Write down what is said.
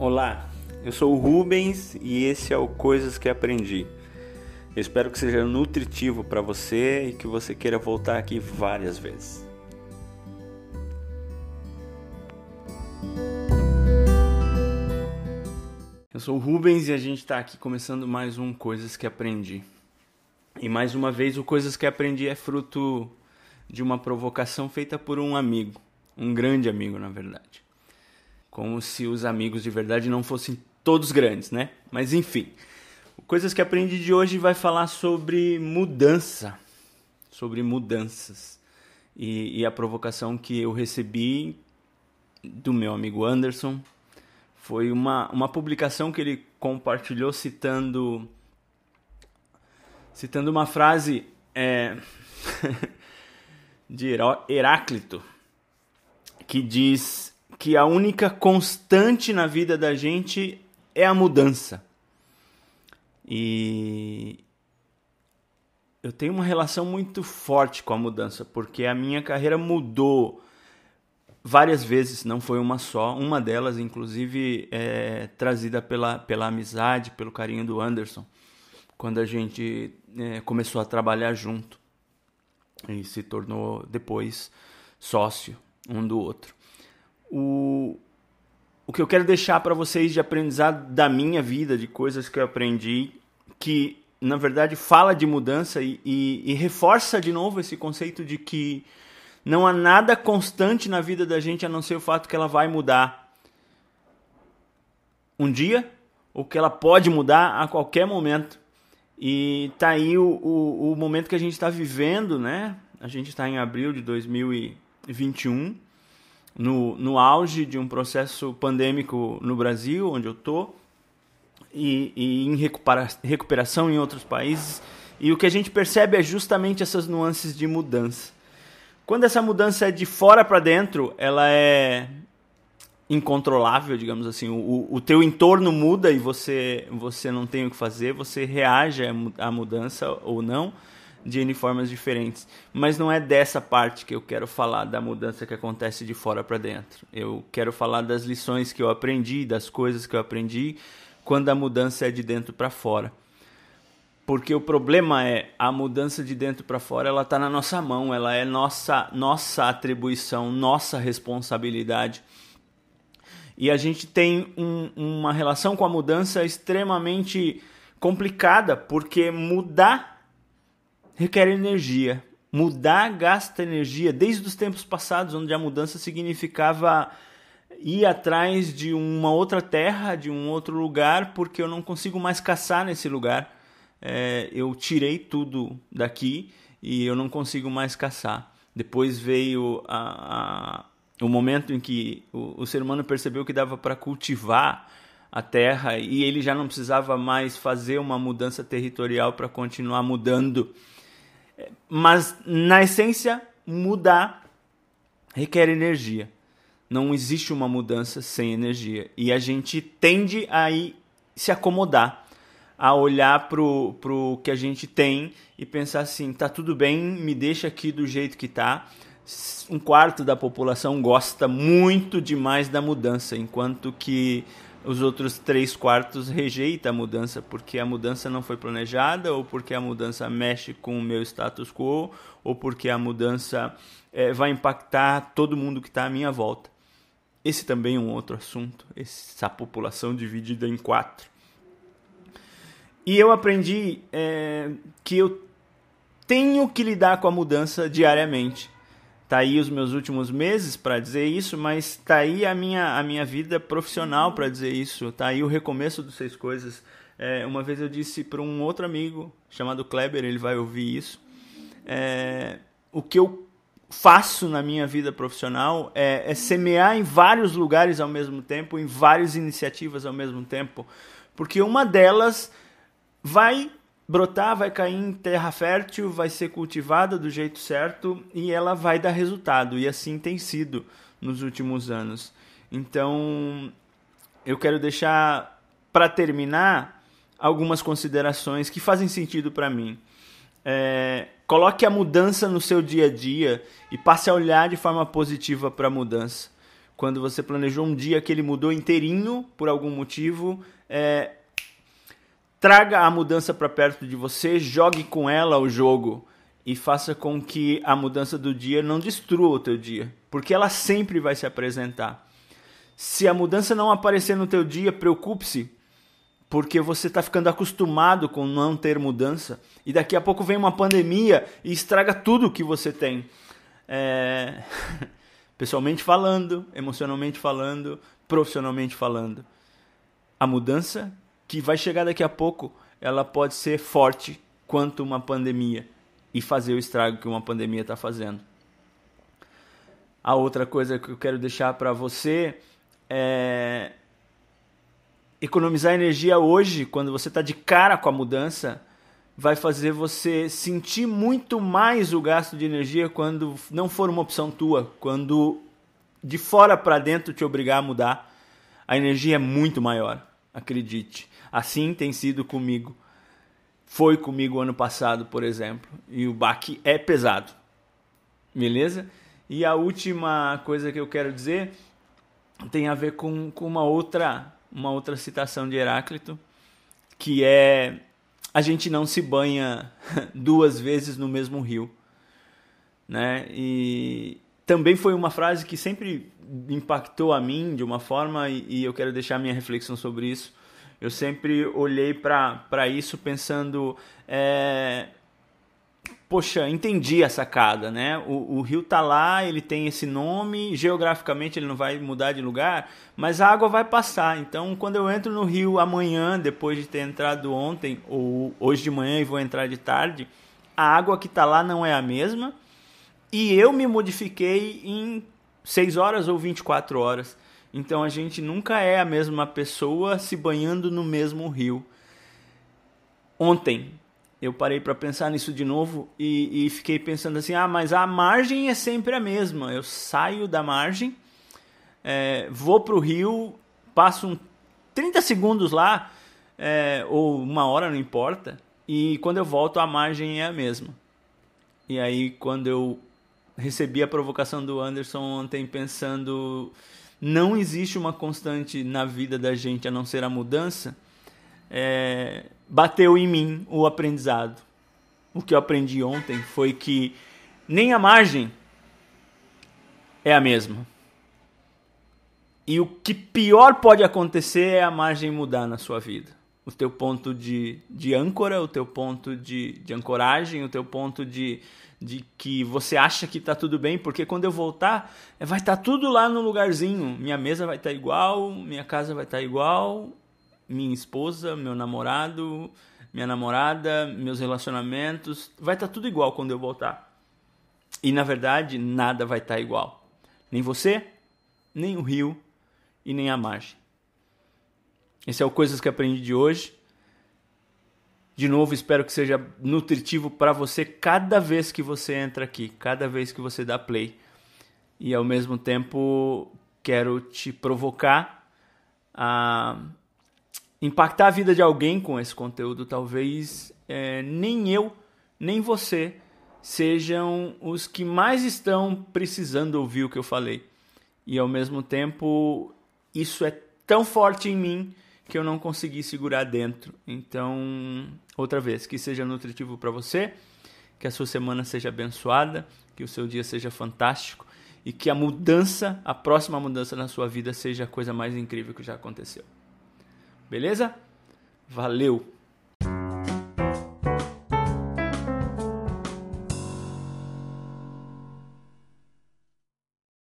Olá, eu sou o Rubens e esse é o Coisas que Aprendi. Eu espero que seja nutritivo para você e que você queira voltar aqui várias vezes. Eu sou o Rubens e a gente está aqui começando mais um Coisas que Aprendi. E mais uma vez, o Coisas que Aprendi é fruto de uma provocação feita por um amigo, um grande amigo, na verdade. Como se os amigos de verdade não fossem todos grandes, né? Mas enfim, Coisas que Aprendi de hoje vai falar sobre mudança, sobre mudanças. E, e a provocação que eu recebi do meu amigo Anderson foi uma, uma publicação que ele compartilhou citando citando uma frase é, de Heráclito que diz que a única constante na vida da gente é a mudança. E eu tenho uma relação muito forte com a mudança, porque a minha carreira mudou várias vezes, não foi uma só. Uma delas, inclusive, é trazida pela, pela amizade, pelo carinho do Anderson, quando a gente é, começou a trabalhar junto e se tornou depois sócio um do outro. O, o que eu quero deixar para vocês de aprendizado da minha vida, de coisas que eu aprendi, que na verdade fala de mudança e, e, e reforça de novo esse conceito de que não há nada constante na vida da gente a não ser o fato que ela vai mudar um dia ou que ela pode mudar a qualquer momento. E tá aí o, o, o momento que a gente está vivendo, né? A gente está em abril de 2021, no, no auge de um processo pandêmico no Brasil, onde eu tô, e, e em recupera, recuperação em outros países. E o que a gente percebe é justamente essas nuances de mudança. Quando essa mudança é de fora para dentro, ela é incontrolável, digamos assim. O, o teu entorno muda e você, você não tem o que fazer, você reage à mudança ou não de N formas diferentes. Mas não é dessa parte que eu quero falar da mudança que acontece de fora para dentro. Eu quero falar das lições que eu aprendi, das coisas que eu aprendi quando a mudança é de dentro para fora. Porque o problema é a mudança de dentro para fora, ela está na nossa mão, ela é nossa nossa atribuição, nossa responsabilidade. E a gente tem um, uma relação com a mudança extremamente complicada, porque mudar requer energia. Mudar gasta energia, desde os tempos passados, onde a mudança significava ir atrás de uma outra terra, de um outro lugar, porque eu não consigo mais caçar nesse lugar. É, eu tirei tudo daqui e eu não consigo mais caçar. Depois veio a, a o momento em que o, o ser humano percebeu que dava para cultivar a terra e ele já não precisava mais fazer uma mudança territorial para continuar mudando. Mas, na essência, mudar requer energia. Não existe uma mudança sem energia. E a gente tende a ir se acomodar, a olhar para o que a gente tem e pensar assim: tá tudo bem, me deixa aqui do jeito que tá um quarto da população gosta muito demais da mudança, enquanto que os outros três quartos rejeitam a mudança porque a mudança não foi planejada, ou porque a mudança mexe com o meu status quo, ou porque a mudança é, vai impactar todo mundo que está à minha volta. Esse também é um outro assunto, essa população dividida em quatro. E eu aprendi é, que eu tenho que lidar com a mudança diariamente tá aí os meus últimos meses para dizer isso, mas tá aí a minha, a minha vida profissional para dizer isso, tá aí o recomeço dos seis coisas. É, uma vez eu disse para um outro amigo chamado Kleber, ele vai ouvir isso. É, o que eu faço na minha vida profissional é, é semear em vários lugares ao mesmo tempo, em várias iniciativas ao mesmo tempo, porque uma delas vai brotar, vai cair em terra fértil, vai ser cultivada do jeito certo e ela vai dar resultado. E assim tem sido nos últimos anos. Então, eu quero deixar para terminar algumas considerações que fazem sentido para mim. É, coloque a mudança no seu dia a dia e passe a olhar de forma positiva para a mudança. quando você planejou um dia que ele mudou inteirinho por algum motivo, é, traga a mudança para perto de você, jogue com ela o jogo e faça com que a mudança do dia não destrua o teu dia, porque ela sempre vai se apresentar. Se a mudança não aparecer no teu dia, preocupe-se, porque você está ficando acostumado com não ter mudança e daqui a pouco vem uma pandemia e estraga tudo que você tem. É... Pessoalmente falando, emocionalmente falando, profissionalmente falando. A mudança que vai chegar daqui a pouco, ela pode ser forte quanto uma pandemia e fazer o estrago que uma pandemia está fazendo. A outra coisa que eu quero deixar para você é economizar energia hoje, quando você está de cara com a mudança, vai fazer você sentir muito mais o gasto de energia quando não for uma opção tua, quando de fora para dentro te obrigar a mudar, a energia é muito maior, acredite. Assim tem sido comigo. Foi comigo ano passado, por exemplo, e o baque é pesado. Beleza? E a última coisa que eu quero dizer tem a ver com, com uma outra uma outra citação de Heráclito, que é a gente não se banha duas vezes no mesmo rio, né? E também foi uma frase que sempre impactou a mim de uma forma e, eu quero deixar minha reflexão sobre isso. Eu sempre olhei para isso pensando é, poxa, entendi a sacada, né? O, o, rio tá lá, ele tem esse nome, geograficamente ele não vai mudar de lugar, mas a água vai passar. Então, quando eu entro no rio amanhã, depois de ter entrado ontem ou hoje de manhã e vou entrar de tarde, a água que tá lá não é a mesma e eu me modifiquei em 6 horas ou 24 horas. Então, a gente nunca é a mesma pessoa se banhando no mesmo rio. Ontem, eu parei para pensar nisso de novo e, e, fiquei pensando assim: ah, mas a margem é sempre a mesma. Eu saio da margem, é, vou para o rio, passo um 30 segundos lá, é, ou uma hora, não importa, e quando eu volto a margem é a mesma. E aí, quando eu recebi a provocação do Anderson ontem, pensando: não existe uma constante na vida da gente a não ser a mudança. É, bateu em mim o aprendizado. O que eu aprendi ontem foi que nem a margem é a mesma. E o que pior pode acontecer é a margem mudar na sua vida. O teu ponto de, de âncora, o teu ponto de, de ancoragem, o teu ponto de, de que você acha que está tudo bem, porque quando eu voltar, vai estar tá tudo lá no lugarzinho. Minha mesa vai estar tá igual, minha casa vai estar tá igual, minha esposa, meu namorado, minha namorada, meus relacionamentos, vai estar tá tudo igual quando eu voltar. E na verdade, nada vai estar tá igual. Nem você, nem o rio e nem a margem. Esse é o Coisas que Aprendi de hoje. De novo, espero que seja nutritivo para você cada vez que você entra aqui, cada vez que você dá play. E ao mesmo tempo, quero te provocar a impactar a vida de alguém com esse conteúdo, talvez é, nem eu, nem você sejam os que mais estão precisando ouvir o que eu falei. E ao mesmo tempo, isso é tão forte em mim que eu não consegui segurar dentro. Então, outra vez, que seja nutritivo para você, que a sua semana seja abençoada, que o seu dia seja fantástico e que a mudança, a próxima mudança na sua vida seja a coisa mais incrível que já aconteceu. Beleza? Valeu!